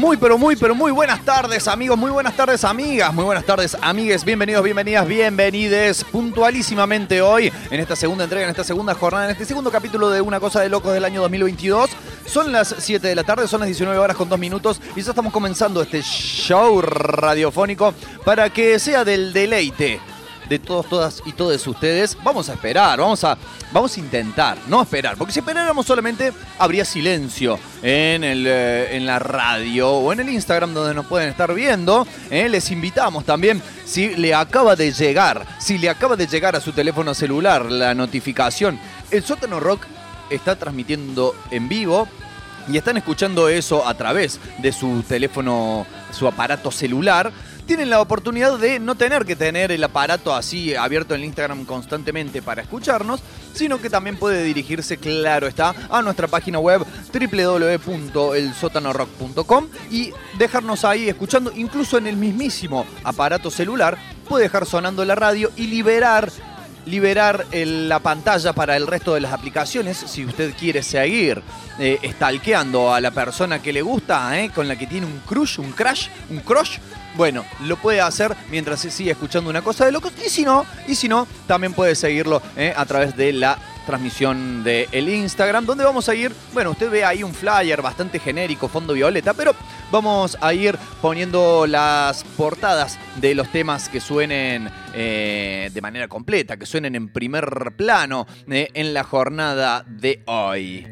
Muy, pero muy, pero muy buenas tardes, amigos. Muy buenas tardes, amigas. Muy buenas tardes, amigues. Bienvenidos, bienvenidas, bienvenides puntualísimamente hoy en esta segunda entrega, en esta segunda jornada, en este segundo capítulo de Una Cosa de Locos del año 2022. Son las 7 de la tarde, son las 19 horas con 2 minutos y ya estamos comenzando este show radiofónico para que sea del deleite de todos, todas y todos ustedes. Vamos a esperar, vamos a, vamos a intentar, no esperar, porque si esperáramos solamente habría silencio en, el, eh, en la radio o en el Instagram donde nos pueden estar viendo. Eh, les invitamos también, si le acaba de llegar, si le acaba de llegar a su teléfono celular la notificación, el sótano rock está transmitiendo en vivo y están escuchando eso a través de su teléfono, su aparato celular tienen la oportunidad de no tener que tener el aparato así abierto en Instagram constantemente para escucharnos, sino que también puede dirigirse, claro está, a nuestra página web www.elsotanorock.com y dejarnos ahí escuchando, incluso en el mismísimo aparato celular, puede dejar sonando la radio y liberar liberar la pantalla para el resto de las aplicaciones si usted quiere seguir eh, stalkeando a la persona que le gusta, eh, con la que tiene un crush, un crash, un crush, bueno, lo puede hacer mientras se sigue escuchando una cosa de locos. Y si no, y si no, también puede seguirlo eh, a través de la transmisión del el Instagram, donde vamos a ir, bueno, usted ve ahí un flyer bastante genérico, fondo violeta, pero vamos a ir poniendo las portadas de los temas que suenen eh, de manera completa, que suenen en primer plano eh, en la jornada de hoy.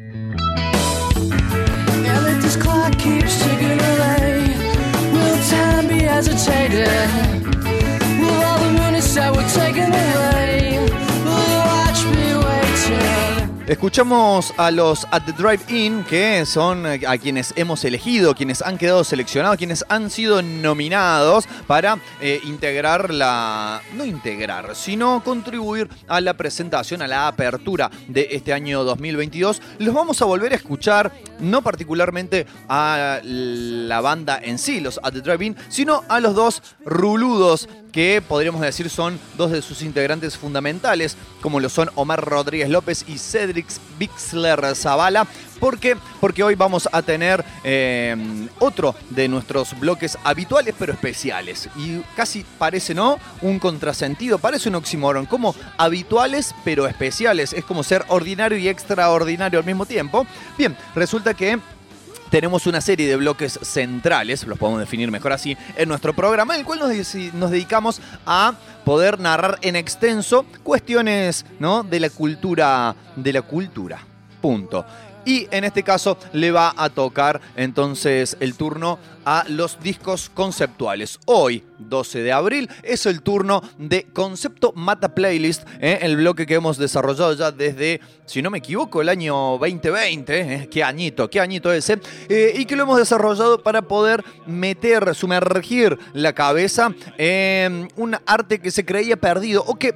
Escuchamos a los At the Drive-In, que son eh, a quienes hemos elegido, quienes han quedado seleccionados, quienes han sido nominados para eh, integrar la. no integrar, sino contribuir a la presentación, a la apertura de este año 2022. Los vamos a volver a escuchar, no particularmente a la banda en sí, los At the Drive-In, sino a los dos ruludos que podríamos decir son dos de sus integrantes fundamentales, como lo son Omar Rodríguez López y Cedric Bixler Zavala. ¿Por qué? Porque hoy vamos a tener eh, otro de nuestros bloques habituales pero especiales. Y casi parece, ¿no? Un contrasentido, parece un oxímoron. Como habituales pero especiales. Es como ser ordinario y extraordinario al mismo tiempo. Bien, resulta que tenemos una serie de bloques centrales, los podemos definir mejor así, en nuestro programa, en el cual nos, dedicamos a poder narrar en extenso cuestiones ¿no? de la cultura, de la cultura. Punto y en este caso le va a tocar entonces el turno a los discos conceptuales. Hoy, 12 de abril, es el turno de Concepto Mata Playlist, ¿eh? el bloque que hemos desarrollado ya desde, si no me equivoco, el año 2020, ¿eh? qué añito, qué añito ese, eh, y que lo hemos desarrollado para poder meter, sumergir la cabeza en un arte que se creía perdido o que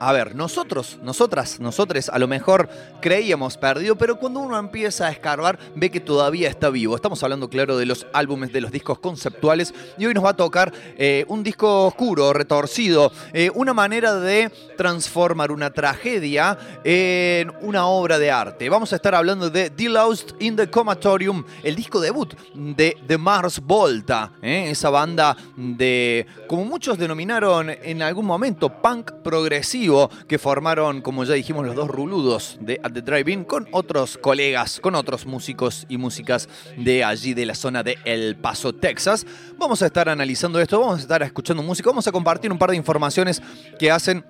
a ver, nosotros, nosotras, nosotros a lo mejor creíamos perdido, pero cuando uno empieza a escarbar ve que todavía está vivo. Estamos hablando, claro, de los álbumes, de los discos conceptuales y hoy nos va a tocar eh, un disco oscuro, retorcido, eh, una manera de transformar una tragedia en una obra de arte. Vamos a estar hablando de The Lost in the Comatorium, el disco debut de The Mars Volta, ¿eh? esa banda de, como muchos denominaron en algún momento, punk progresivo que formaron, como ya dijimos, los dos ruludos de At the Drive-In con otros colegas, con otros músicos y músicas de allí, de la zona de El Paso, Texas. Vamos a estar analizando esto, vamos a estar escuchando música, vamos a compartir un par de informaciones que hacen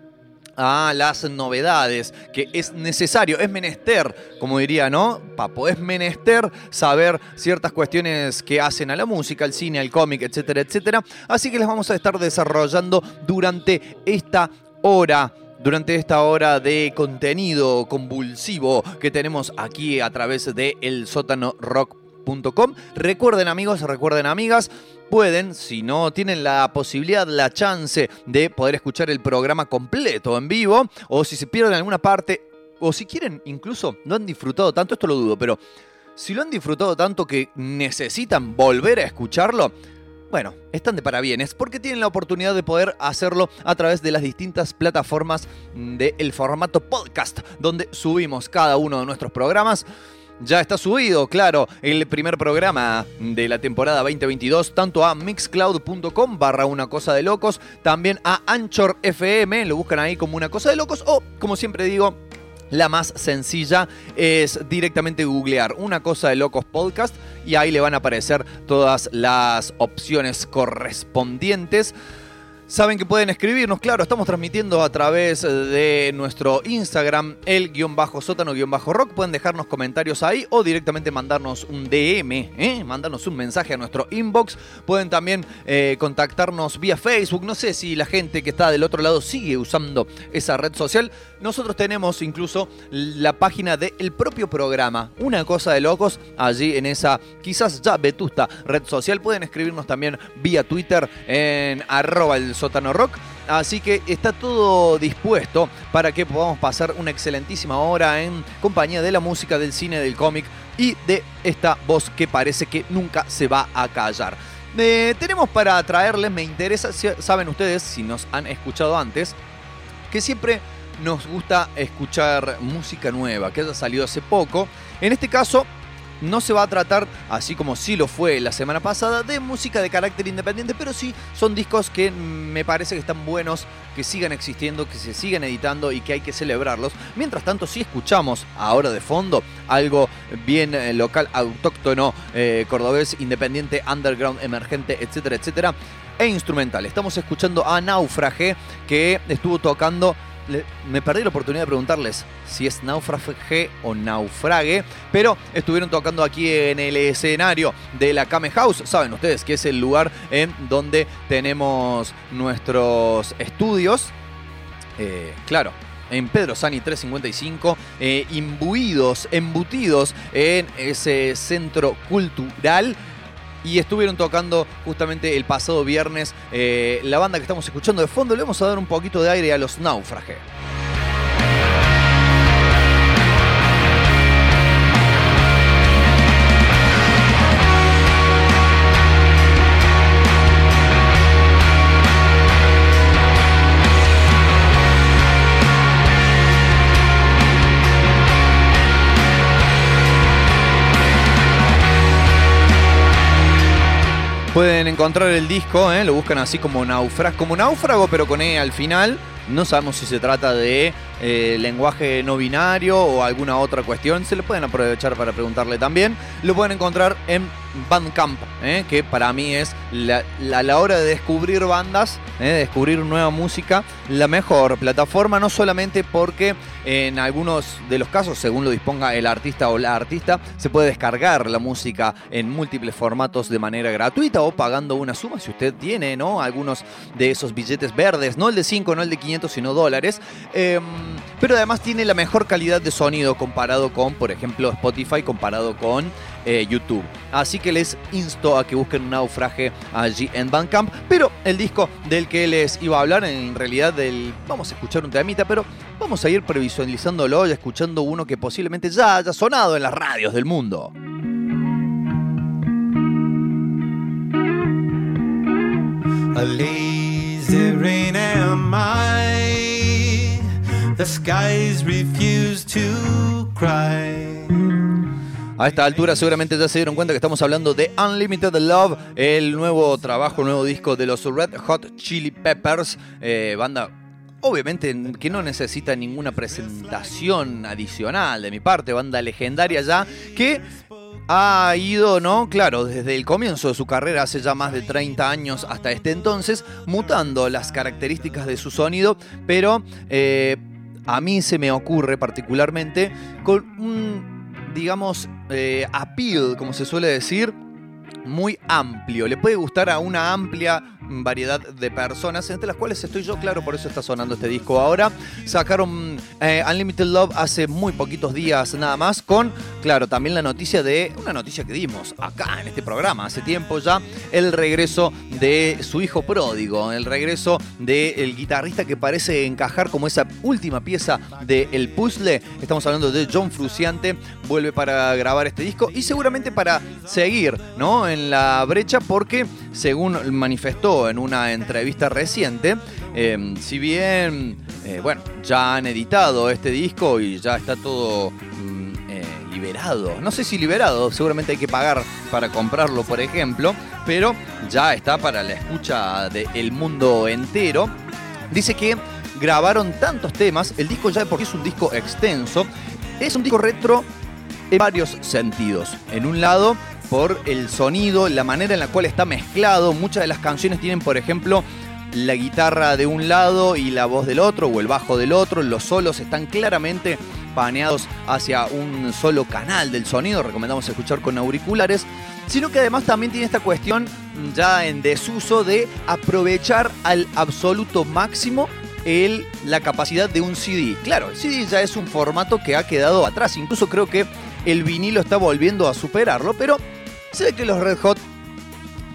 a las novedades, que es necesario, es menester, como diría, ¿no? Papo, es menester saber ciertas cuestiones que hacen a la música, al cine, al cómic, etcétera, etcétera. Así que les vamos a estar desarrollando durante esta hora durante esta hora de contenido convulsivo que tenemos aquí a través de elsótanorock.com. Recuerden amigos, recuerden amigas, pueden, si no tienen la posibilidad, la chance de poder escuchar el programa completo en vivo, o si se pierden alguna parte, o si quieren, incluso no han disfrutado tanto, esto lo dudo, pero si lo han disfrutado tanto que necesitan volver a escucharlo, bueno, están de parabienes porque tienen la oportunidad de poder hacerlo a través de las distintas plataformas del formato podcast, donde subimos cada uno de nuestros programas. Ya está subido, claro, el primer programa de la temporada 2022, tanto a mixcloud.com barra una cosa de locos, también a Anchor FM, lo buscan ahí como una cosa de locos, o como siempre digo, la más sencilla es directamente googlear una cosa de locos podcast y ahí le van a aparecer todas las opciones correspondientes. Saben que pueden escribirnos, claro, estamos transmitiendo a través de nuestro Instagram, el guion bajo sótano guion bajo rock. Pueden dejarnos comentarios ahí o directamente mandarnos un DM, ¿eh? mandarnos un mensaje a nuestro inbox. Pueden también eh, contactarnos vía Facebook. No sé si la gente que está del otro lado sigue usando esa red social. Nosotros tenemos incluso la página del propio programa, Una Cosa de Locos, allí en esa quizás ya vetusta red social. Pueden escribirnos también vía Twitter en arroba el sótano rock. Así que está todo dispuesto para que podamos pasar una excelentísima hora en compañía de la música, del cine, del cómic y de esta voz que parece que nunca se va a callar. Eh, tenemos para traerles, me interesa, saben ustedes, si nos han escuchado antes, que siempre nos gusta escuchar música nueva, que haya salido hace poco. En este caso, no se va a tratar, así como sí lo fue la semana pasada, de música de carácter independiente, pero sí son discos que me parece que están buenos, que sigan existiendo, que se sigan editando y que hay que celebrarlos. Mientras tanto, sí escuchamos ahora de fondo algo bien eh, local, autóctono, eh, cordobés, independiente, underground, emergente, etcétera, etcétera, e instrumental. Estamos escuchando a Naufrage, que estuvo tocando me perdí la oportunidad de preguntarles si es naufrage o naufrague, pero estuvieron tocando aquí en el escenario de la Kame House. Saben ustedes que es el lugar en donde tenemos nuestros estudios. Eh, claro, en Pedro Sani 355, eh, imbuidos, embutidos en ese centro cultural y estuvieron tocando justamente el pasado viernes eh, la banda que estamos escuchando de fondo. Le vamos a dar un poquito de aire a los náufrages. Pueden encontrar el disco, ¿eh? lo buscan así como, como náufrago, pero con E al final. No sabemos si se trata de eh, lenguaje no binario o alguna otra cuestión. Se lo pueden aprovechar para preguntarle también. Lo pueden encontrar en Bandcamp, ¿eh? que para mí es la, la, hora de descubrir bandas, ¿eh? descubrir nueva música, la mejor plataforma, no solamente porque en algunos de los casos, según lo disponga el artista o la artista, se puede descargar la música en múltiples formatos de manera gratuita o pagando una suma si usted tiene, ¿no? Algunos de esos billetes verdes, no el de 5, no el de 500, sino dólares. Em, pero además tiene la mejor calidad de sonido comparado con, por ejemplo, Spotify, comparado con eh, YouTube. Así que les insto a que busquen un naufraje allí en Bandcamp. Pero el disco del que les iba a hablar, en realidad del. Vamos a escuchar un temita, pero vamos a ir previsualizándolo y escuchando uno que posiblemente ya haya sonado en las radios del mundo. A rain am I. The skies refuse to cry. A esta altura seguramente ya se dieron cuenta que estamos hablando de Unlimited Love, el nuevo trabajo, el nuevo disco de los Red Hot Chili Peppers, eh, banda obviamente que no necesita ninguna presentación adicional de mi parte, banda legendaria ya, que ha ido, ¿no? Claro, desde el comienzo de su carrera, hace ya más de 30 años hasta este entonces, mutando las características de su sonido, pero eh, a mí se me ocurre particularmente con un, digamos, eh, appeal, como se suele decir, muy amplio. Le puede gustar a una amplia variedad de personas, entre las cuales estoy yo, claro, por eso está sonando este disco ahora. Sacaron eh, Unlimited Love hace muy poquitos días nada más, con, claro, también la noticia de, una noticia que dimos acá en este programa hace tiempo ya, el regreso de su hijo pródigo, el regreso del guitarrista que parece encajar como esa última pieza del puzzle. Estamos hablando de John Fruciante, vuelve para grabar este disco y seguramente para seguir, ¿no? En la brecha porque, según manifestó en una entrevista reciente, em, si bien, eh, bueno, ya han editado este disco y ya está todo mm, eh, liberado, no sé si liberado, seguramente hay que pagar para comprarlo, por ejemplo, pero ya está para la escucha del mundo entero. Dice que grabaron tantos temas, el disco ya porque es un disco extenso, es un disco retro en varios sentidos. En un lado, por el sonido, la manera en la cual está mezclado. Muchas de las canciones tienen, por ejemplo, la guitarra de un lado y la voz del otro, o el bajo del otro. Los solos están claramente paneados hacia un solo canal del sonido. Recomendamos escuchar con auriculares. Sino que además también tiene esta cuestión ya en desuso de aprovechar al absoluto máximo el, la capacidad de un CD. Claro, el CD ya es un formato que ha quedado atrás. Incluso creo que el vinilo está volviendo a superarlo, pero ve que los Red Hot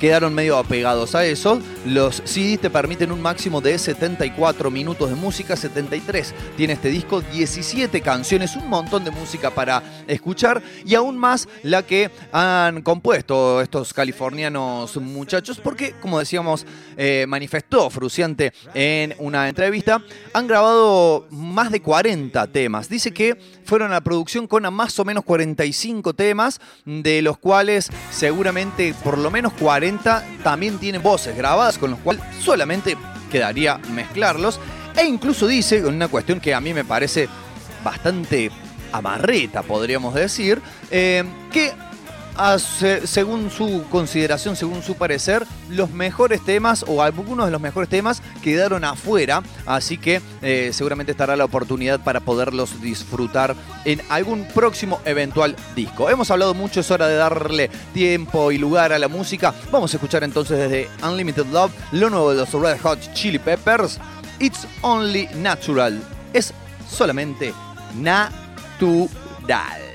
quedaron medio apegados a eso. Los CDs te permiten un máximo de 74 minutos de música, 73 tiene este disco, 17 canciones, un montón de música para escuchar y aún más la que han compuesto estos californianos muchachos, porque como decíamos, eh, manifestó Fruciante en una entrevista, han grabado más de 40 temas. Dice que fueron a la producción con más o menos 45 temas, de los cuales seguramente por lo menos 40 también tiene voces grabadas, con los cuales solamente quedaría mezclarlos. E incluso dice, una cuestión que a mí me parece bastante amarreta, podríamos decir, eh, que según su consideración, según su parecer, los mejores temas o algunos de los mejores temas quedaron afuera, así que eh, seguramente estará la oportunidad para poderlos disfrutar en algún próximo eventual disco. Hemos hablado mucho, es hora de darle tiempo y lugar a la música. Vamos a escuchar entonces desde Unlimited Love lo nuevo de los Red Hot Chili Peppers. It's Only Natural. Es solamente natural.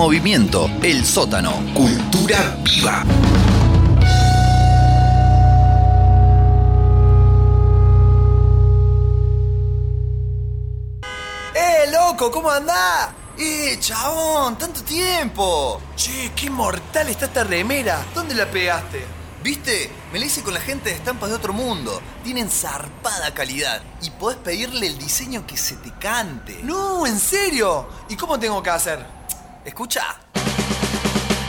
Movimiento, el sótano, cultura viva. ¡Eh, loco! ¿Cómo andás? ¡Eh, chabón! ¡Tanto tiempo! Che, qué mortal está esta remera. ¿Dónde la pegaste? ¿Viste? Me la hice con la gente de Estampas de Otro Mundo. Tienen zarpada calidad y podés pedirle el diseño que se te cante. No, ¿en serio? ¿Y cómo tengo que hacer? Escucha.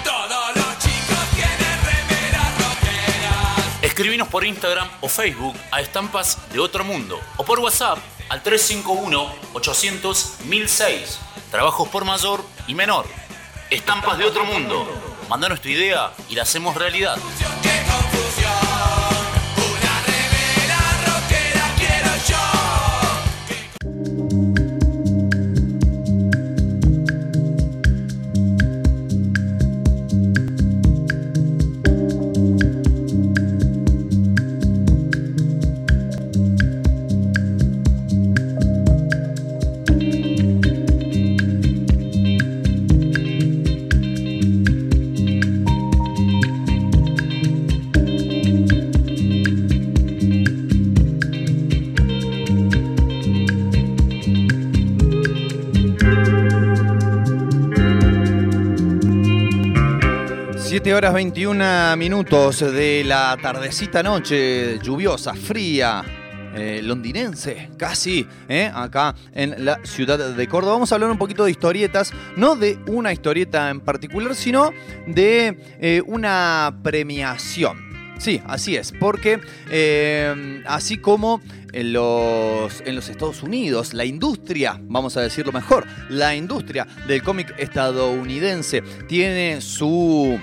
Todos los chicos tienen remeras rockeras. Escribinos por Instagram o Facebook a Estampas de Otro Mundo o por WhatsApp al 351-800-1006. Trabajos por mayor y menor. Estampas de Otro Mundo. Mandanos tu idea y la hacemos realidad. 7 horas 21 minutos de la tardecita noche, lluviosa, fría, eh, londinense, casi, eh, acá en la ciudad de Córdoba. Vamos a hablar un poquito de historietas, no de una historieta en particular, sino de eh, una premiación. Sí, así es, porque así como en los, en los Estados Unidos, la industria, vamos a decirlo mejor, la industria del cómic estadounidense tiene su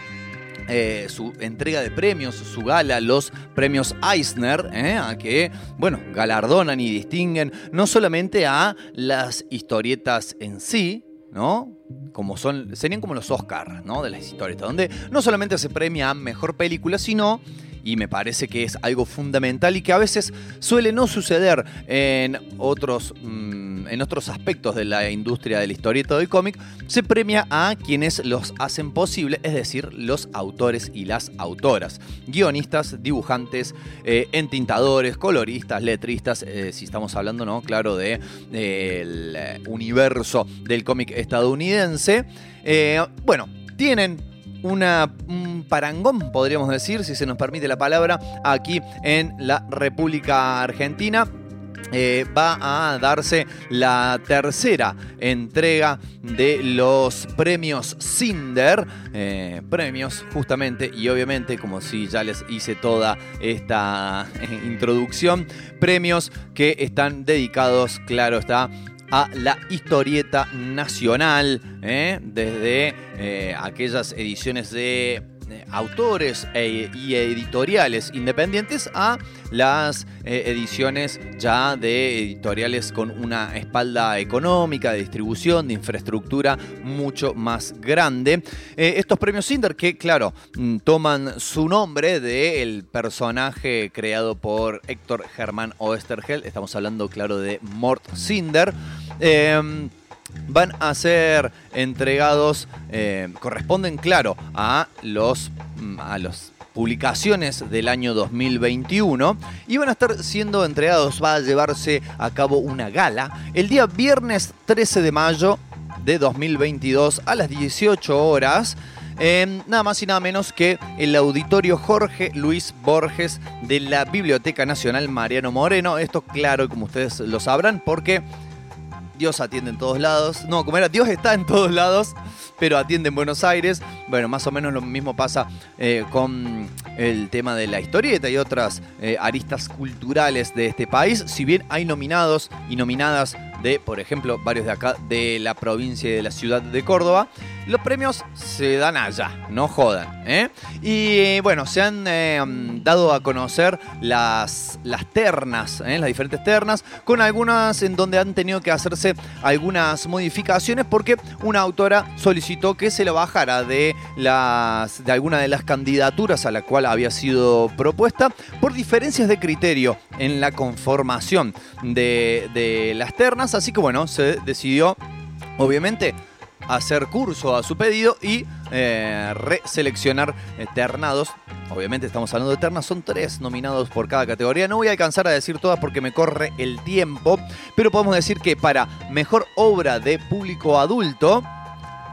eh, su entrega de premios, su gala, los premios Eisner, eh, a que, bueno, galardonan y distinguen no solamente a las historietas en sí, ¿no? Como son, serían como los Oscars, ¿no? De las historietas, donde no solamente se premia mejor película, sino y me parece que es algo fundamental y que a veces suele no suceder en otros, mm, en otros aspectos de la industria de la historieta del cómic, se premia a quienes los hacen posible, es decir, los autores y las autoras, guionistas, dibujantes, eh, entintadores, coloristas, letristas, eh, si estamos hablando, ¿no? Claro, de, del eh, universo del cómic estadounidense. Eh, bueno, tienen una, un parangón, podríamos decir, si se nos permite la palabra, aquí en la República Argentina. Eh, va a darse la tercera entrega de los premios Cinder. eh, premios justamente y obviamente, como si ya les hice toda esta eh, introducción, premios que están dedicados, claro está, a la historieta nacional, ¿eh? desde eh, aquellas ediciones de autores e- y editoriales independientes a las eh, ediciones ya de editoriales con una espalda económica, de distribución, de infraestructura mucho más grande. Eh, estos premios Cinder que, claro, mm, toman su nombre del personaje creado por Héctor Germán Oestergel. Estamos hablando, claro, de Mort Cinder. Eh, van a ser entregados, eh, corresponden, claro, a los, mm, a publicaciones del año 2021 y van a estar siendo entregados, va a llevarse a cabo una gala el día viernes 13 de mayo de 2022 a las 18 horas. eh, nada más y nada menos que el auditorio Jorge Luis Borges de la Biblioteca Nacional Mariano Moreno. Esto claro, como ustedes lo sabrán, porque Dios atiende en todos lados. No, como era, Dios está en todos lados, pero atiende en Buenos Aires. Bueno, más o menos lo mismo pasa eh, con el tema de la historieta y otras eh, aristas culturales de este país. Si bien hay nominados y nominadas de, por ejemplo, varios de acá de la provincia y de la ciudad de Córdoba, los premios se dan allá, no jodan. ¿eh? Y eh, bueno, se han eh, dado a conocer las, las ternas, ¿eh? las diferentes ternas, con algunas en donde han tenido que hacerse algunas modificaciones porque una autora solicitó que se lo bajara de, las, de alguna de las candidaturas a la cual había sido propuesta por diferencias de criterio en la conformación de, de las ternas. Así que bueno, se decidió obviamente, hacer curso a su pedido y eh, reseleccionar ternados. Obviamente estamos hablando de ternas, son tres nominados por cada categoría. No voy a alcanzar a decir todas porque me corre el tiempo, pero podemos decir que para mejor obra de público adulto,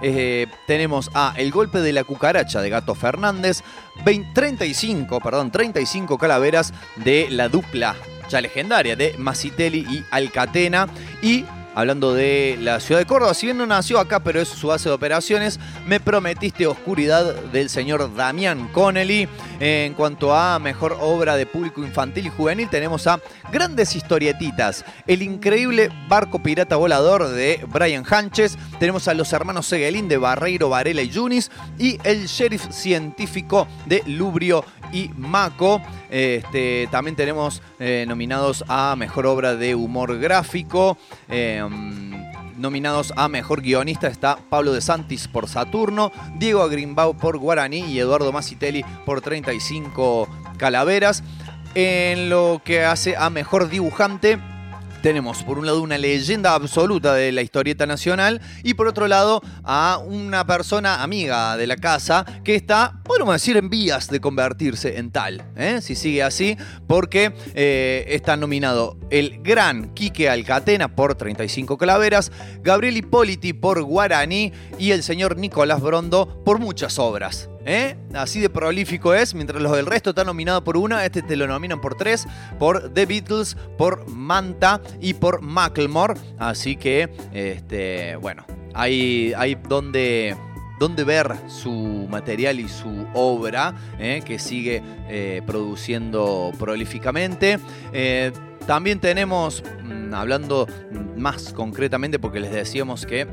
eh, tenemos a El golpe de la cucaracha de Gato Fernández, 20 35, perdón, 35 calaveras de la dupla ya legendaria de Masitelli y Alcatena y hablando de la ciudad de Córdoba, si bien no nació acá, pero es su base de operaciones, me prometiste Oscuridad del señor Damián Connelly. En cuanto a mejor obra de público infantil y juvenil, tenemos a Grandes Historietitas, El increíble barco pirata volador de Brian Hanches, tenemos a Los hermanos Seguelín de Barreiro, Varela y Yunis y El sheriff científico de Lubrio y Maco. Este, también tenemos eh, nominados a Mejor Obra de Humor Gráfico. eh, nominados a Mejor Guionista está Pablo de Santis por Saturno, Diego Agrimbau por Guaraní y Eduardo Masitelli por 35 Calaveras. En lo que hace a Mejor Dibujante, tenemos por un lado una leyenda absoluta de la historieta nacional y por otro lado a una persona amiga de la casa que está, podemos decir, en vías de convertirse en tal, ¿eh? si sigue así, porque eh, está nominado el gran Quique Alcatena por 35 calaveras, Gabriel Hipóliti por Guaraní y el señor Nicolás Brondo por muchas obras. ¿Eh? Así de prolífico es, mientras los del resto están nominados por una, este te lo nominan por tres, por The Beatles, por Manta y por Macklemore. Así que, este, bueno, hay, hay donde, donde ver su material y su obra, ¿eh? que sigue eh, produciendo prolíficamente. También tenemos, mm, hablando más concretamente, porque les decíamos que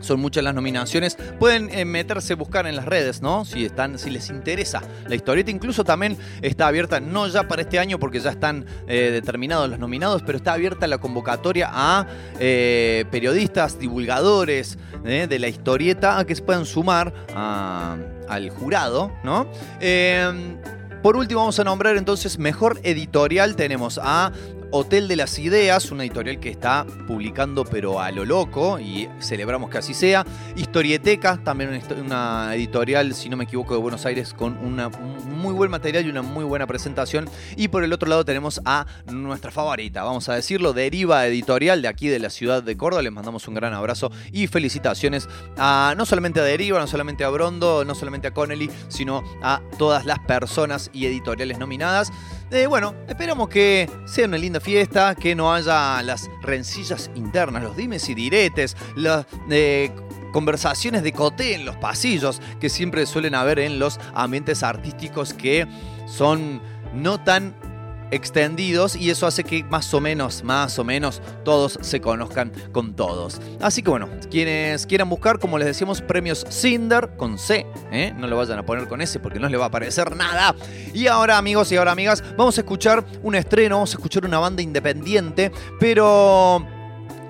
son muchas las nominaciones. Pueden eh, meterse, buscar en las redes, ¿no? Si están, si les interesa la historieta. Incluso también está abierta, no ya para este año, porque ya están eh, determinados los nominados, pero está abierta la convocatoria a eh, periodistas, divulgadores eh, de la historieta, a que se puedan sumar al jurado, ¿no? Por último, vamos a nombrar entonces mejor editorial. Tenemos a Hotel de las Ideas, una editorial que está publicando pero a lo loco y celebramos que así sea. Historieteca, también una, editorial, si no me equivoco, de Buenos Aires con un muy buen material y una muy buena presentación. Y por el otro lado tenemos a nuestra favorita, vamos a decirlo, Deriva Editorial de aquí de la ciudad de Córdoba. Les mandamos un gran abrazo y felicitaciones a no solamente a Deriva, no solamente a Brondo, no solamente a Connelly, sino a todas las personas y editoriales nominadas. Eh, bueno, esperamos que sea una linda fiesta, que no haya las rencillas internas, los dimes y diretes, las eh, conversaciones de coté en los pasillos que siempre suelen haber en los ambientes artísticos que son no tan extendidos y eso hace que más o menos, más o menos todos se conozcan con todos. Así que bueno, quienes quieran buscar, como les decíamos, premios Cinder con C, ¿eh? no lo vayan a poner con S porque no les va a aparecer nada. Y ahora amigos y ahora amigas, vamos a escuchar un estreno, vamos a escuchar una banda independiente, pero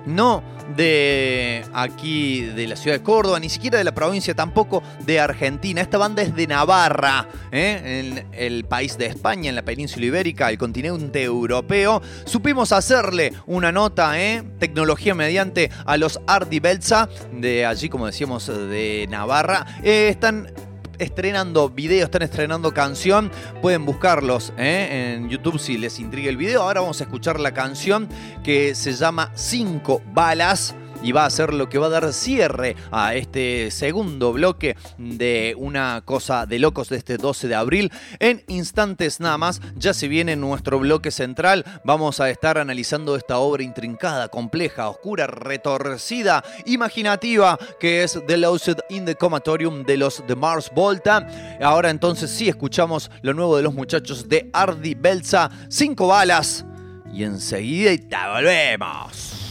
no de aquí de la ciudad de Córdoba, ni siquiera de la provincia, tampoco de Argentina. Esta banda es de Navarra, ¿eh? en el país de España, en la península ibérica, el continente europeo. Supimos hacerle una nota, ¿eh? tecnología mediante a los Ardi Belza, de allí, como decíamos, de Navarra. Eh, están estrenando video, están estrenando canción. Pueden buscarlos ¿eh? en YouTube si les intriga el video. Ahora vamos a escuchar la canción que se llama Cinco Balas. Y va a ser lo que va a dar cierre a este segundo bloque de una cosa de locos de este 12 de abril. En instantes nada más, ya se viene nuestro bloque central. Vamos a estar analizando esta obra intrincada, compleja, oscura, retorcida, imaginativa, que es The Lost in the Comatorium de los The Mars Volta. Ahora entonces sí escuchamos lo nuevo de los muchachos de Ardi Belza, cinco balas. Y enseguida te volvemos.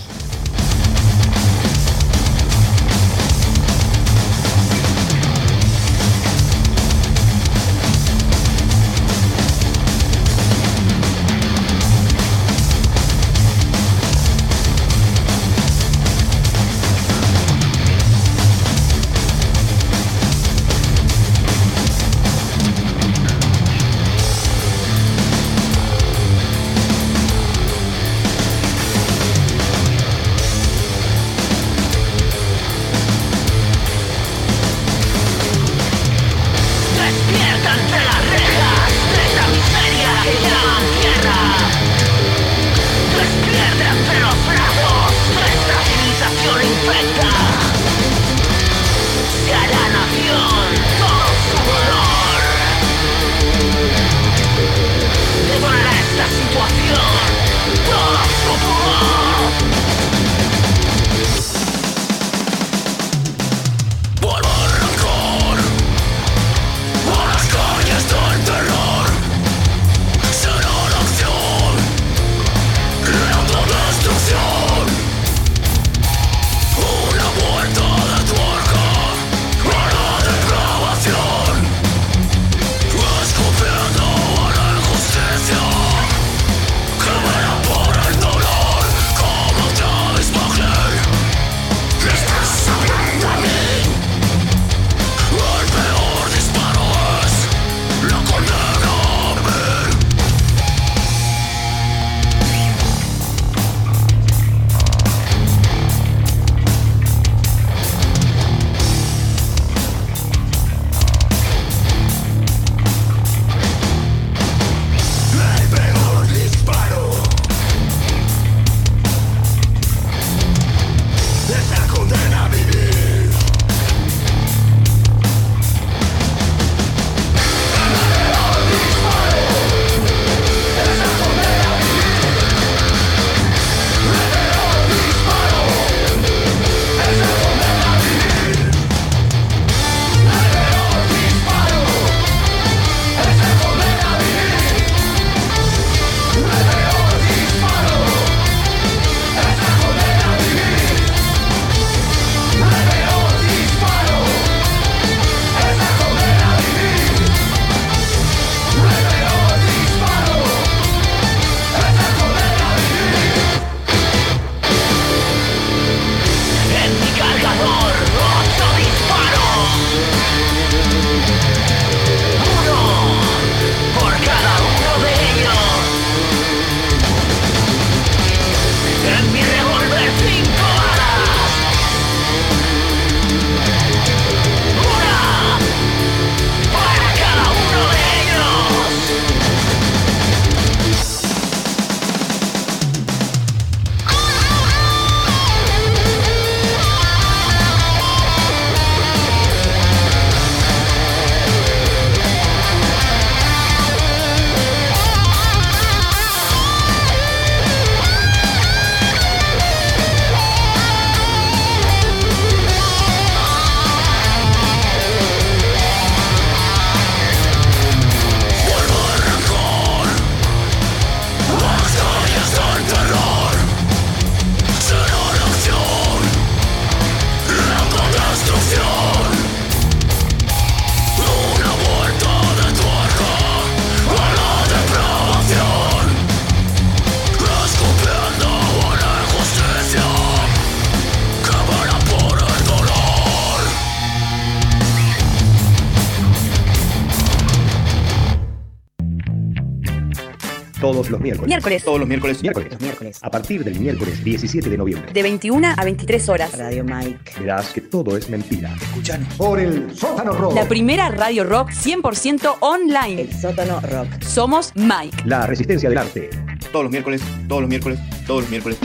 Los miércoles. Miércoles. Todos los miércoles. Miércoles. Miércoles. A partir del miércoles 17 de noviembre. De 21 a 23 horas. Radio Mike. Verás que todo es mentira. Escuchanos. Por el sótano rock. La primera radio rock 100% online. El sótano rock. Somos Mike. La resistencia del arte. Todos los miércoles, todos los miércoles, todos los miércoles.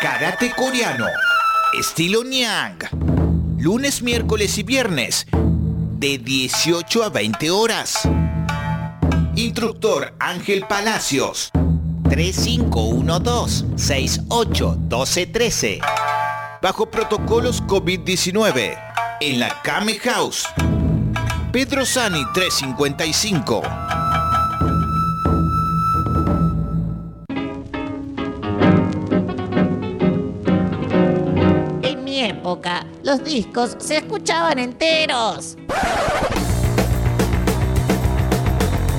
Karate coreano. Estilo Nyang. Lunes, miércoles y viernes. De 18 a 20 horas. Instructor Ángel Palacios. 3512-681213. Bajo protocolos COVID-19. En la Kame House. Pedro Sani 355. En mi época, los discos se escuchaban enteros.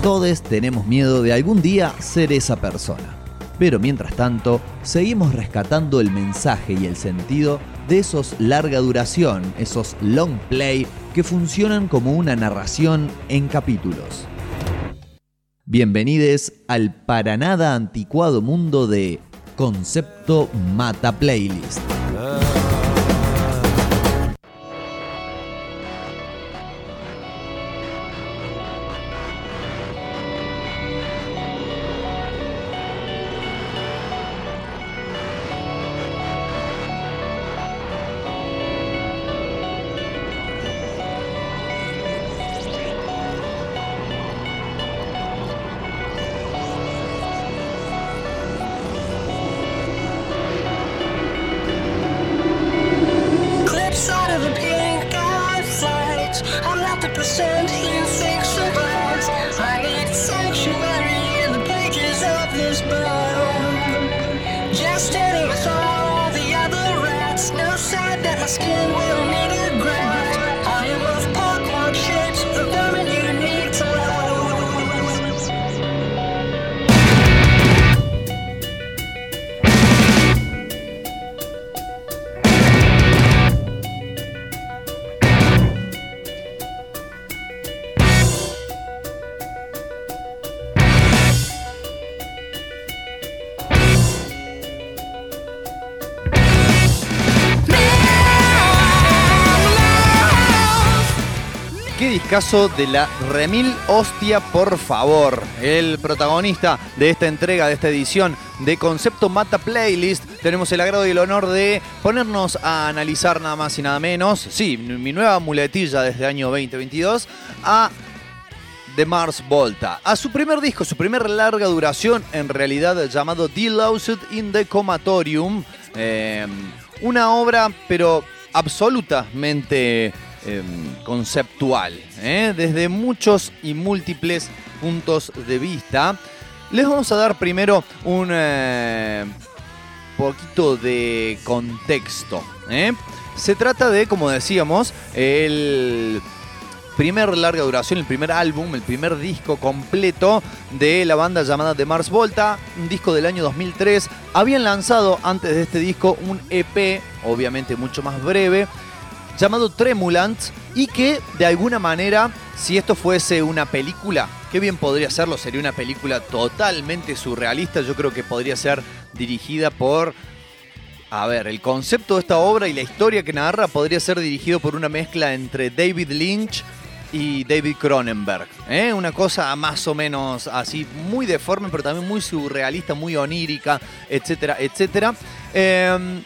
Todos tenemos miedo de algún día ser esa persona. Pero mientras tanto, seguimos rescatando el mensaje y el sentido de esos larga duración, esos long play que funcionan como una narración en capítulos. Bienvenidos al para nada anticuado mundo de Concepto Mata Playlist. Discazo de la Remil Hostia, por favor. El protagonista de esta entrega, de esta edición de Concepto Mata Playlist. Tenemos el agrado y el honor de ponernos a analizar nada más y nada menos. Sí, mi nueva muletilla desde el año 2022. A de Mars Volta. A su primer disco, su primer larga duración, en realidad llamado The Lawsuit in the Comatorium. Eh, una obra, pero absolutamente eh, conceptual, ¿eh? desde muchos y múltiples puntos de vista. Les vamos a dar primero un eh, poquito de contexto. ¿eh? Se trata de, como decíamos, el primer larga duración, el primer álbum, el primer disco completo de la banda llamada The Mars Volta, un disco del año 2003. Habían lanzado antes de este disco un EP, obviamente mucho más breve, llamado Tremulant y que de alguna manera, si esto fuese una película, qué bien podría serlo, sería una película totalmente surrealista, yo creo que podría ser dirigida por a ver, el concepto de esta obra y la historia que narra podría ser dirigido por una mezcla entre David Lynch y David Cronenberg. ¿eh? Una cosa más o menos así, muy deforme, pero también muy surrealista, muy onírica, etcétera, etcétera. Eh,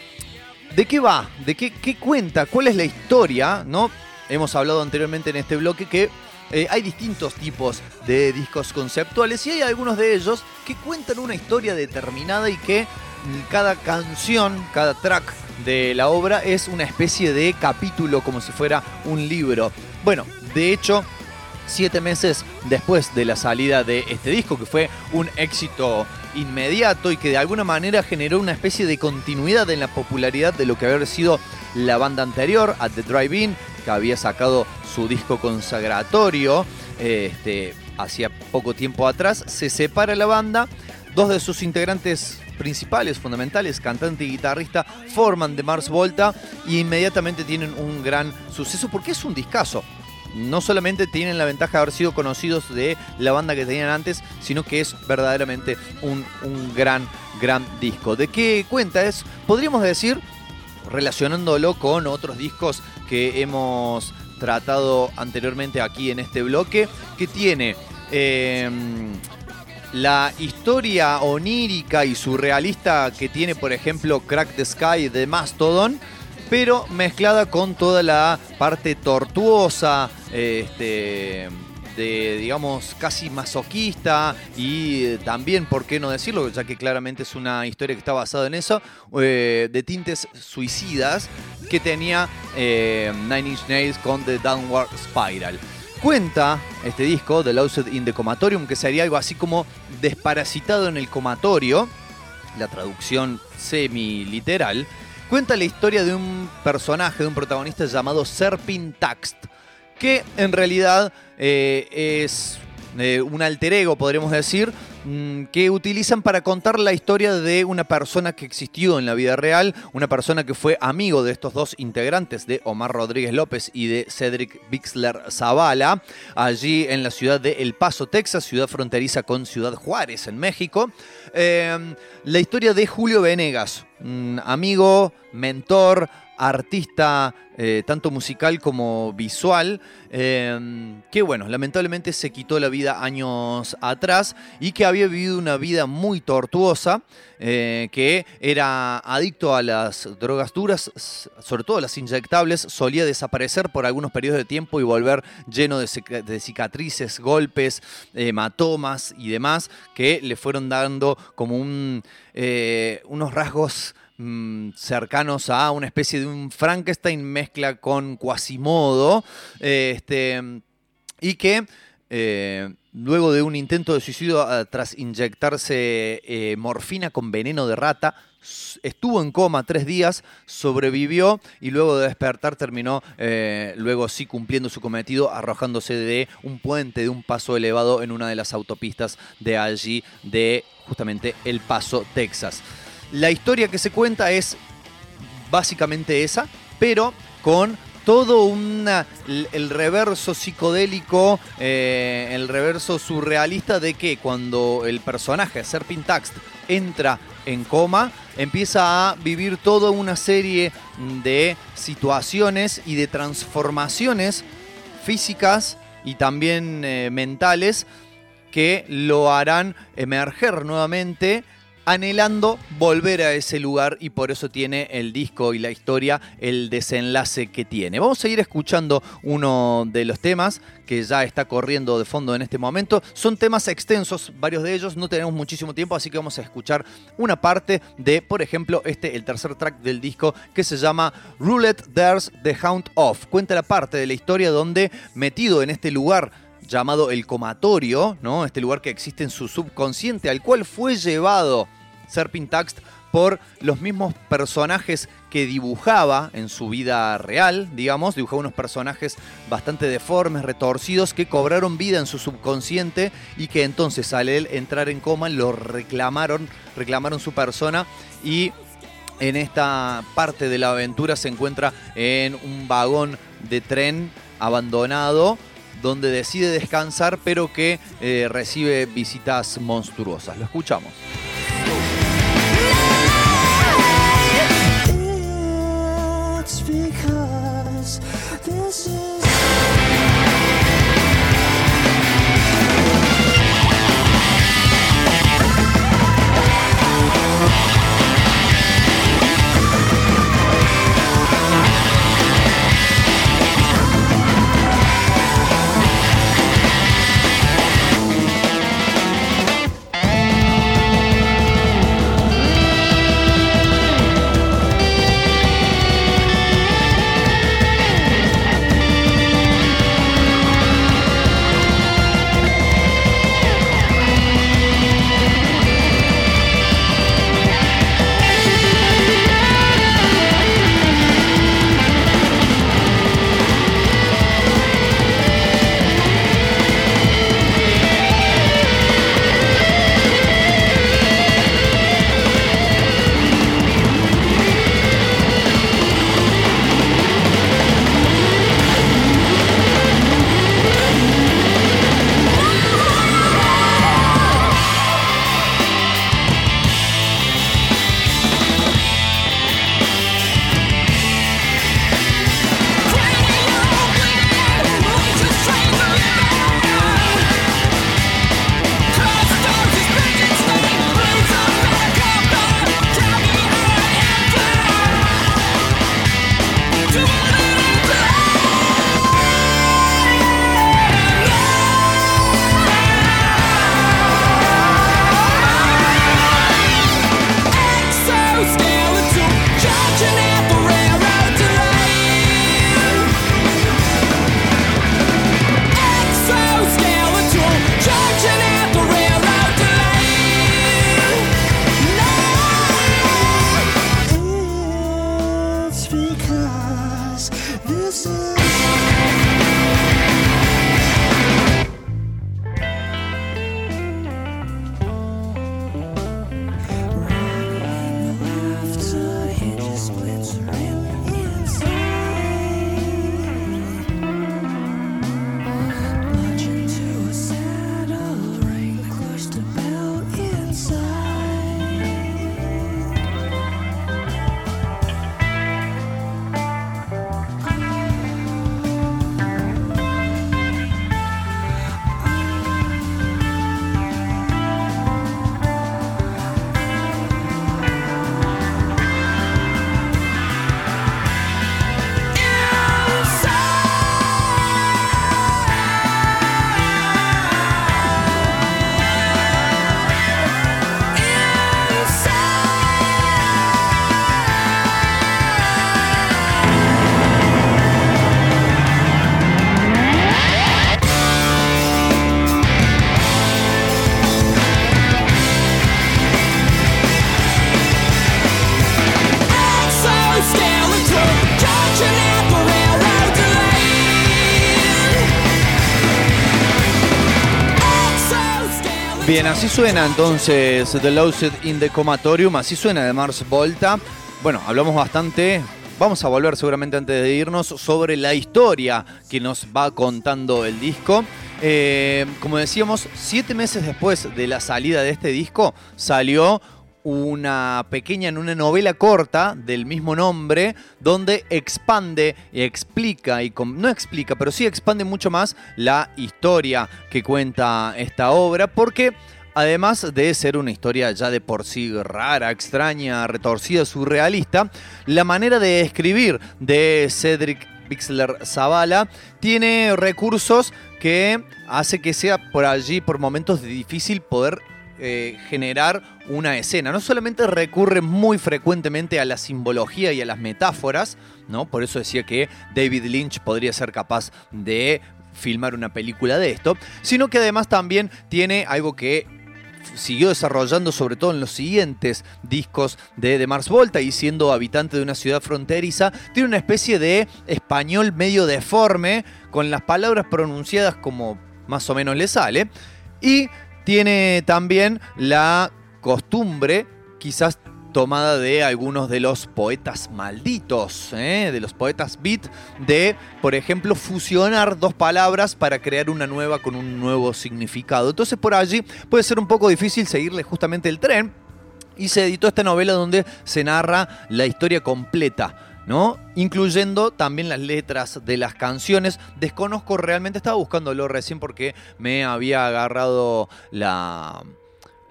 ¿De qué va? ¿De qué, qué cuenta? ¿Cuál es la historia? ¿No? Hemos hablado anteriormente en este bloque que eh, hay distintos tipos de discos conceptuales y hay algunos de ellos que cuentan una historia determinada y que mm, cada canción, cada track de la obra es una especie de capítulo como si fuera un libro. Bueno, de hecho, siete meses después de la salida de este disco, que fue un éxito inmediato y que de alguna manera generó una especie de continuidad en la popularidad de lo que había sido la banda anterior, At the Drive-In, que había sacado su disco consagratorio este, hacía poco tiempo atrás, se separa la banda, dos de sus integrantes principales, fundamentales, cantante y guitarrista, forman The Mars Volta y inmediatamente tienen un gran suceso porque es un discazo. No solamente tienen la ventaja de haber sido conocidos de la banda que tenían antes, sino que es verdaderamente un, un gran, gran disco. ¿De qué cuenta? Es, podríamos decir, relacionándolo con otros discos que hemos tratado anteriormente aquí en este bloque, que tiene eh, la historia onírica y surrealista que tiene, por ejemplo, Crack the Sky de Mastodon, pero mezclada con toda la parte tortuosa, este, de, digamos, casi masoquista y eh, también, ¿por qué no decirlo? Ya que claramente es una historia que está basada en eso, eh, de tintes suicidas que tenía eh, Nine Inch Nails con The Downward Spiral. Cuenta este disco, The Lost in the Comatorium, que sería algo así como desparasitado en el comatorio, la traducción semi-literal, cuenta la historia de un personaje, de un protagonista llamado Serpintaxt, que en realidad eh, es eh, un alter ego, podríamos decir, que utilizan para contar la historia de una persona que existió en la vida real, una persona que fue amigo de estos dos integrantes, de Omar Rodríguez López y de Cedric Bixler Zavala, allí en la ciudad de El Paso, Texas, ciudad fronteriza con Ciudad Juárez, en México. Eh, la historia de Julio Venegas, mm, amigo, mentor, artista eh, tanto musical como visual, eh, que bueno, lamentablemente se quitó la vida años atrás y que había vivido una vida muy tortuosa, eh, que era adicto a las drogas duras, sobre todo las inyectables, solía desaparecer por algunos periodos de tiempo y volver lleno de, cica- de cicatrices, golpes, hematomas y demás, que le fueron dando como un, eh, unos rasgos mm, cercanos a una especie de un Frankenstein mezcla con Quasimodo, eh, este, y que eh, luego de un intento de suicidio ah, tras inyectarse eh, morfina con veneno de rata, estuvo en coma tres días, sobrevivió y luego de despertar terminó, eh, luego sí cumpliendo su cometido, arrojándose de un puente, de un paso elevado en una de las autopistas de allí, de justamente El Paso, Texas. La historia que se cuenta es básicamente esa, pero con todo una, el, reverso psicodélico, eh, el reverso surrealista de que cuando el personaje, Serpintaxt, entra en coma, empieza a vivir toda una serie de situaciones y de transformaciones físicas y también eh, mentales que lo harán emerger nuevamente anhelando volver a ese lugar y por eso tiene el disco y la historia el desenlace que tiene. Vamos a ir escuchando uno de los temas que ya está corriendo de fondo en este momento. Son temas extensos, varios de ellos, no tenemos muchísimo tiempo, así que vamos a escuchar una parte de, por ejemplo, este, el tercer track del disco que se llama Roulette There's the Hound Off. Cuenta la parte de la historia donde metido en este lugar llamado el comatorio, ¿no? Este lugar que existe en su subconsciente, al cual fue llevado Serpintaxt por los mismos personajes que dibujaba en su vida real, digamos, dibujaba unos personajes bastante deformes, retorcidos, que cobraron vida en su subconsciente y que entonces al él entrar en coma lo reclamaron, reclamaron su persona y en esta parte de la aventura se encuentra en un vagón de tren abandonado donde decide descansar pero que eh, recibe visitas monstruosas. Lo escuchamos. It's Bien, así suena entonces The Loused in the Comatorium, así suena de Mars Volta. Bueno, hablamos bastante, vamos a volver seguramente antes de irnos, sobre la historia que nos va contando el disco. Eh, como decíamos, siete meses después de la salida de este disco, salió una pequeña, una novela corta del mismo nombre, donde expande y explica, y no explica, pero sí expande mucho más la historia que cuenta esta obra, porque además de ser una historia ya de por sí rara, extraña, retorcida, surrealista, la manera de escribir de Cedric Bixler Zavala tiene recursos que hace que sea por allí, por momentos difícil poder eh, generar una escena. No solamente recurre muy frecuentemente a la simbología y a las metáforas, ¿no? Por eso decía que David Lynch podría ser capaz de filmar una película de esto, sino que además también tiene algo que siguió desarrollando sobre todo en los siguientes discos de, de Mars Volta y siendo habitante de una ciudad fronteriza, tiene una especie de español medio deforme, con las palabras pronunciadas como más o menos le sale, y tiene también la costumbre, quizás tomada de algunos de los poetas malditos, ¿eh? de los poetas beat, de, por ejemplo, fusionar dos palabras para crear una nueva con un nuevo significado. Entonces por allí puede ser un poco difícil seguirle justamente el tren. Y se editó esta novela donde se narra la historia completa. ¿No? Incluyendo también las letras de las canciones. Desconozco realmente, estaba buscándolo recién porque me había agarrado la,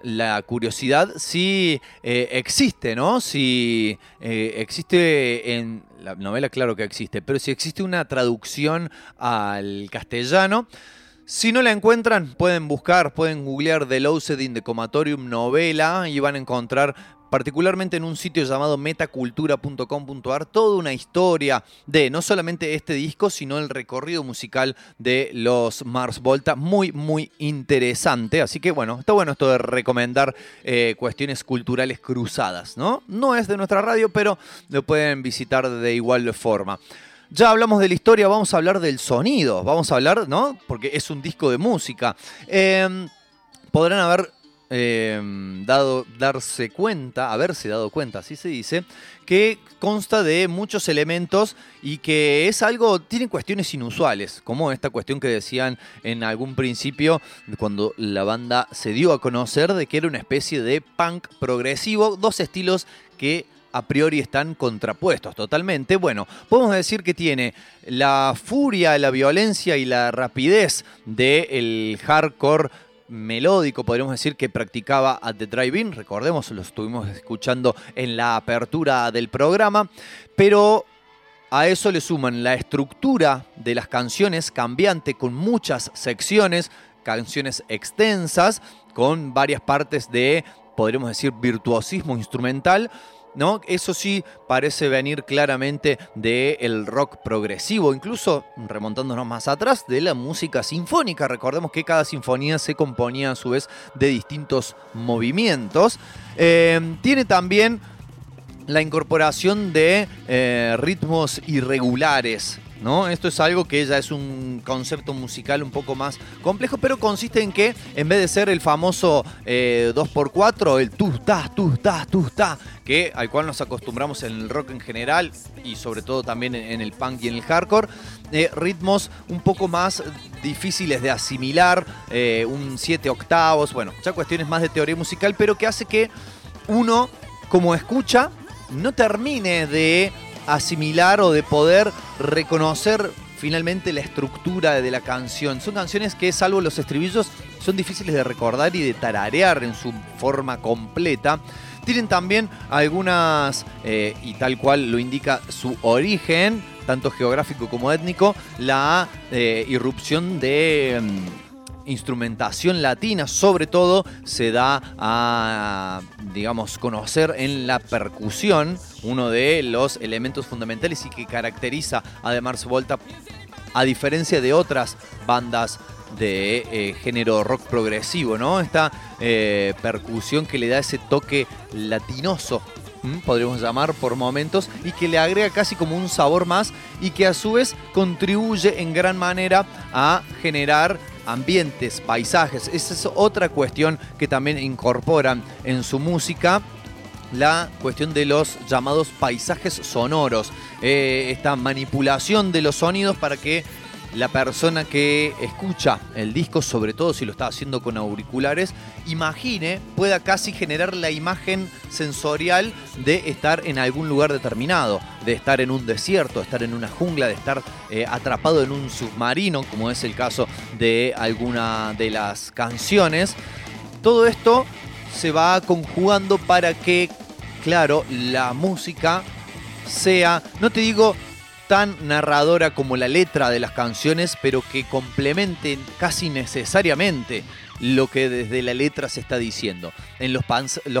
la curiosidad si eh, existe, ¿no? Si eh, existe en la novela, claro que existe, pero si existe una traducción al castellano. Si no la encuentran, pueden buscar, pueden googlear The Loused in the Comatorium novela y van a encontrar particularmente en un sitio llamado metacultura.com.ar, toda una historia de no solamente este disco, sino el recorrido musical de los Mars Volta, muy, muy interesante. Así que bueno, está bueno esto de recomendar eh, cuestiones culturales cruzadas, ¿no? No es de nuestra radio, pero lo pueden visitar de igual forma. Ya hablamos de la historia, vamos a hablar del sonido, vamos a hablar, ¿no? Porque es un disco de música. Eh, podrán haber eh, dado, darse cuenta, haberse dado cuenta, así se dice, que consta de muchos elementos y que es algo, tiene cuestiones inusuales, como esta cuestión que decían en algún principio cuando la banda se dio a conocer de que era una especie de punk progresivo, dos estilos que a priori están contrapuestos totalmente. Bueno, podemos decir que tiene la furia, la violencia y la rapidez del hardcore melódico, podríamos decir, que practicaba at the Drive-In. Recordemos, lo estuvimos escuchando en la apertura del programa. Pero a eso le suman la estructura de las canciones cambiante con muchas secciones, canciones extensas, con varias partes de, podríamos decir, virtuosismo instrumental. ¿No? Eso sí parece venir claramente del rock progresivo, incluso remontándonos más atrás de la música sinfónica. Recordemos que cada sinfonía se componía a su vez de distintos movimientos. Eh, tiene también la incorporación de eh, ritmos irregulares. ¿No? Esto es algo que ya es un concepto musical un poco más complejo, pero consiste en que en vez de ser el famoso eh, 2x4, el tu ta, tu ta, tu ta, que al cual nos acostumbramos en el rock en general y sobre todo también en el punk y en el hardcore, eh, ritmos un poco más difíciles de asimilar, eh, un 7 octavos, bueno, ya cuestiones más de teoría musical, pero que hace que uno, como escucha, no termine de asimilar o de poder reconocer finalmente la estructura de la canción. Son canciones que, salvo los estribillos, son difíciles de recordar y de tararear en su forma completa. Tienen también algunas, eh, y tal cual lo indica su origen, tanto geográfico como étnico, la eh, irrupción de... mm, instrumentación latina, sobre todo, se da a, digamos, conocer en la percusión, uno de los elementos fundamentales y que caracteriza a The Mars Volta, a diferencia de otras bandas de eh, género rock progresivo, ¿no? Esta eh, percusión que le da ese toque latinoso podríamos llamar por momentos, y que le agrega casi como un sabor más y que a su vez contribuye en gran manera a generar ambientes, paisajes. Esa es otra cuestión que también incorporan en su música la cuestión de los llamados paisajes sonoros, eh, esta manipulación de los sonidos para que la persona que escucha el disco, sobre todo si lo está haciendo con auriculares, imagine, pueda casi generar la imagen sensorial de estar en algún lugar determinado, de estar en un desierto, de estar en una jungla, de estar eh, atrapado en un submarino, como es el caso de alguna de las canciones. Todo esto se va conjugando para que, claro, la música sea, no te digo tan narradora como la letra de las canciones, pero que complementen casi necesariamente lo que desde la letra se está diciendo. En los,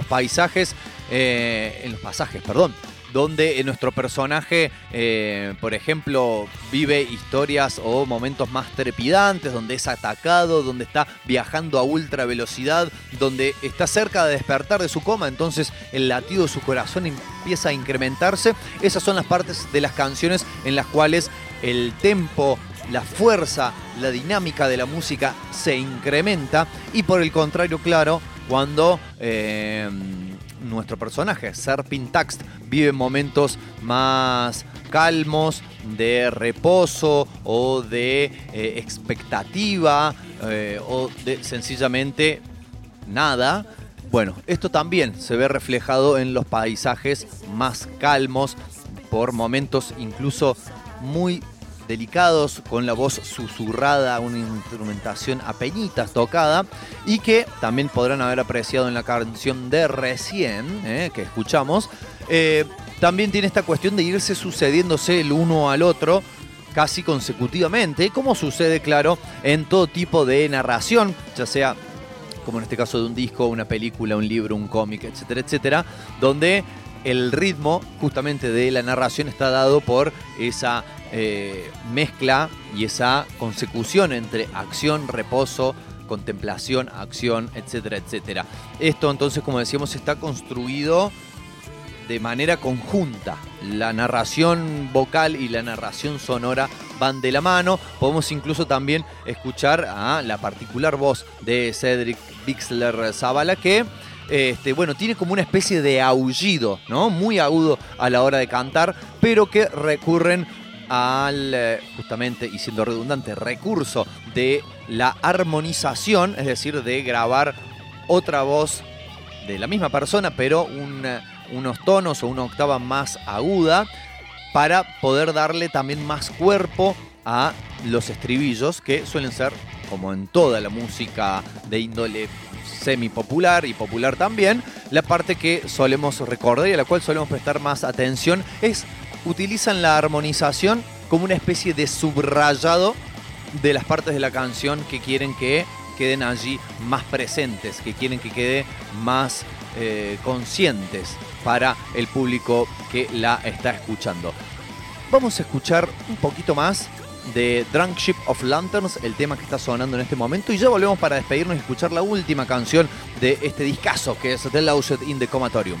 paisajes, eh, en los pasajes, perdón, donde nuestro personaje, eh, por ejemplo, vive historias o momentos más trepidantes, donde es atacado, donde está viajando a ultra velocidad, donde está cerca de despertar de su coma, entonces el latido de su corazón empieza a incrementarse. Esas son las partes de las canciones en las cuales el tempo, la fuerza, la dinámica de la música se incrementa y por el contrario, claro, cuando eh, nuestro personaje, Serpin Taxt, vive momentos más calmos, de reposo o de eh, expectativa eh, o de sencillamente nada. Bueno, esto también se ve reflejado en los paisajes más calmos, por momentos incluso muy delicados, con la voz susurrada, una instrumentación a peñitas tocada, y que también podrán haber apreciado en la canción de recién, eh, que escuchamos. Eh, también tiene esta cuestión de irse sucediéndose el uno al otro casi consecutivamente, como sucede, claro, en todo tipo de narración, ya sea como en este caso de un disco, una película, un libro, un cómic, etcétera, etcétera, donde el ritmo justamente de la narración está dado por esa eh, mezcla y esa consecución entre acción, reposo, contemplación, acción, etcétera, etcétera. Esto entonces, como decíamos, está construido de manera conjunta. La narración vocal y la narración sonora van de la mano. Podemos incluso también escuchar a la particular voz de Cedric Bixler Zavala que este, bueno, tiene como una especie de aullido, ¿no? Muy agudo a la hora de cantar, pero que recurren al, eh, justamente, y siendo redundante, recurso de la armonización, es decir, de grabar otra voz de la misma persona, pero eh, unos tonos o una octava más aguda, para poder darle también más cuerpo a los estribillos, que suelen ser, como en toda la música de índole semi popular y popular también, la parte que solemos recordar y a la cual solemos prestar más atención es utilizan la armonización como una especie de subrayado de las partes de la canción que quieren que queden allí más presentes, que quieren que quede más eh, conscientes para el público que la está escuchando. Vamos a escuchar un poquito más de Drunk Ship of Lanterns, el tema que está sonando en este momento, y ya volvemos para despedirnos y escuchar la última canción de este discazo que es The Loused in the Comatorium.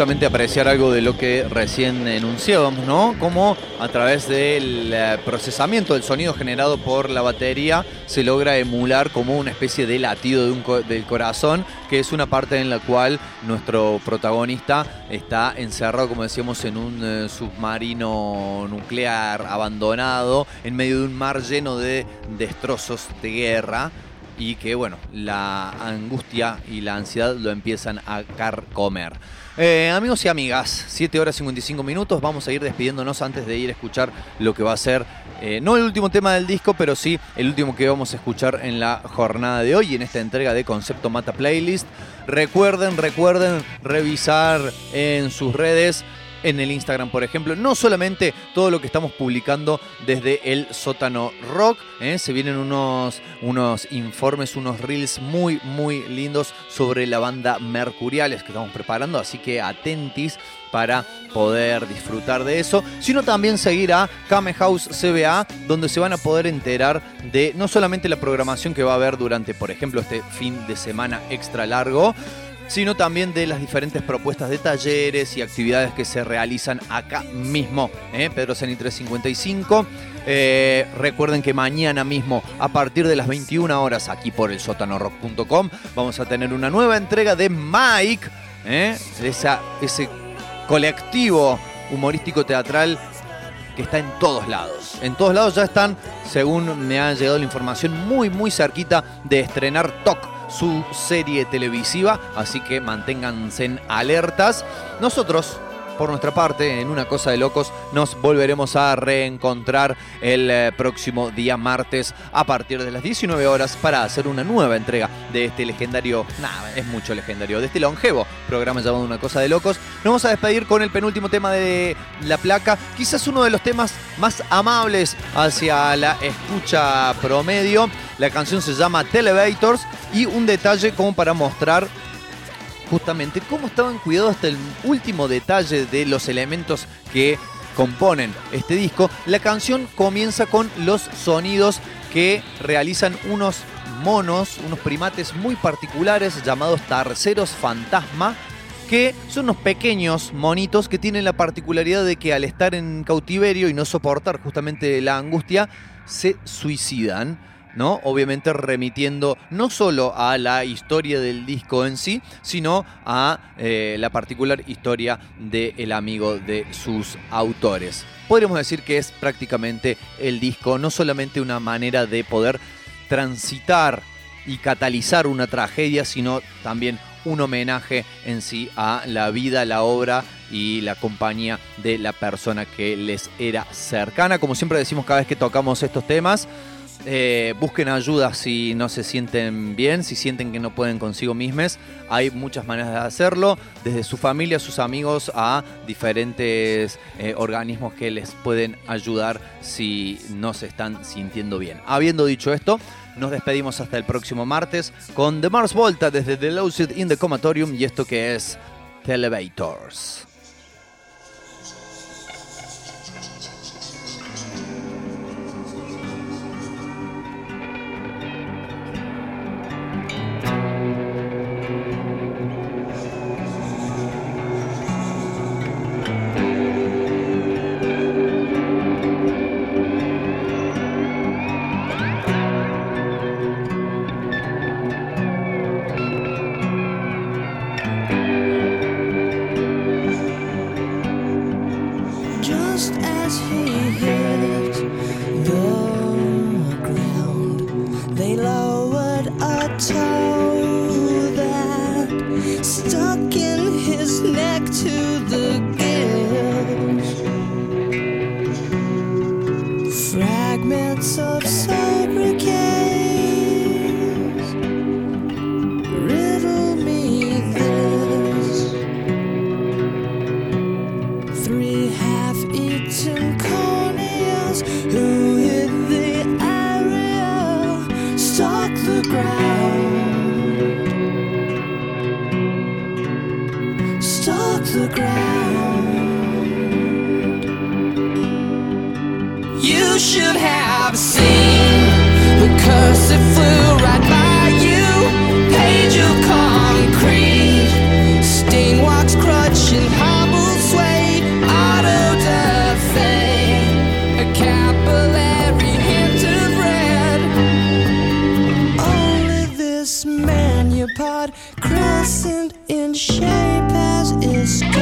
Justamente apreciar algo de lo que recién enunciábamos, ¿no? Como a través del eh, procesamiento del sonido generado por la batería se logra emular como una especie de latido del corazón, que es una parte en la cual nuestro protagonista está encerrado, como decíamos, en un eh, submarino nuclear abandonado, en medio de un mar lleno de destrozos de guerra y que bueno, la angustia y la ansiedad lo empiezan a carcomer. Eh, amigos y amigas, 7 horas 55 minutos, vamos a ir despidiéndonos antes de ir a escuchar lo que va a ser, eh, no el último tema del disco, pero sí el último que vamos a escuchar en la jornada de hoy, en esta entrega de Concepto Mata Playlist. Recuerden, recuerden revisar en sus redes en el Instagram, por ejemplo, no solamente todo lo que estamos publicando desde el sótano rock, ¿eh? se vienen unos, unos informes, unos reels muy, muy lindos sobre la banda Mercuriales que estamos preparando, así que atentis para poder disfrutar de eso, sino también seguir a Kame House CBA, donde se van a poder enterar de no solamente la programación que va a haber durante, por ejemplo, este fin de semana extra largo, sino también de las diferentes propuestas de talleres y actividades que se realizan acá mismo, ¿eh? Pedro Sani 355. Eh, recuerden que mañana mismo, a partir de las 21 horas, aquí por el sótanorock.com, vamos a tener una nueva entrega de Mike, ¿eh? ese colectivo humorístico teatral que está en todos lados. En todos lados ya están, según me ha llegado la información, muy, muy cerquita de estrenar TOC, su serie televisiva. Así que manténganse en alertas. Nosotros, por nuestra parte, en una cosa de locos, nos volveremos a reencontrar el eh, próximo día martes a partir de las 19 horas para hacer una nueva entrega de este legendario, nada, es mucho legendario, de este longevo programa llamado Una cosa de locos. Nos vamos a despedir con el penúltimo tema de la placa, quizás uno de los temas más amables hacia la escucha promedio. La canción se llama Televators y un detalle como para mostrar justamente cómo estaban cuidados hasta el último detalle de los elementos que componen este disco. La canción comienza con los sonidos que realizan unos monos, unos primates muy particulares llamados tarceros fantasma, que son unos pequeños monitos que tienen la particularidad de que al estar en cautiverio y no soportar justamente la angustia, se suicidan. ¿No? Obviamente remitiendo no solo a la historia del disco en sí, sino a eh, la particular historia del amigo de sus autores. Podríamos decir que es prácticamente el disco, no solamente una manera de poder transitar y catalizar una tragedia, sino también un homenaje en sí a la vida, la obra y la compañía de la persona que les era cercana. Como siempre decimos cada vez que tocamos estos temas, eh, busquen ayuda si no se sienten bien, si sienten que no pueden consigo mismos. Hay muchas maneras de hacerlo, desde su familia, sus amigos, a diferentes eh, organismos que les pueden ayudar si no se están sintiendo bien. Habiendo dicho esto, nos despedimos hasta el próximo martes con The Mars Volta desde The Lucid in the Comatorium y esto que es Televators. crescent in shape as is.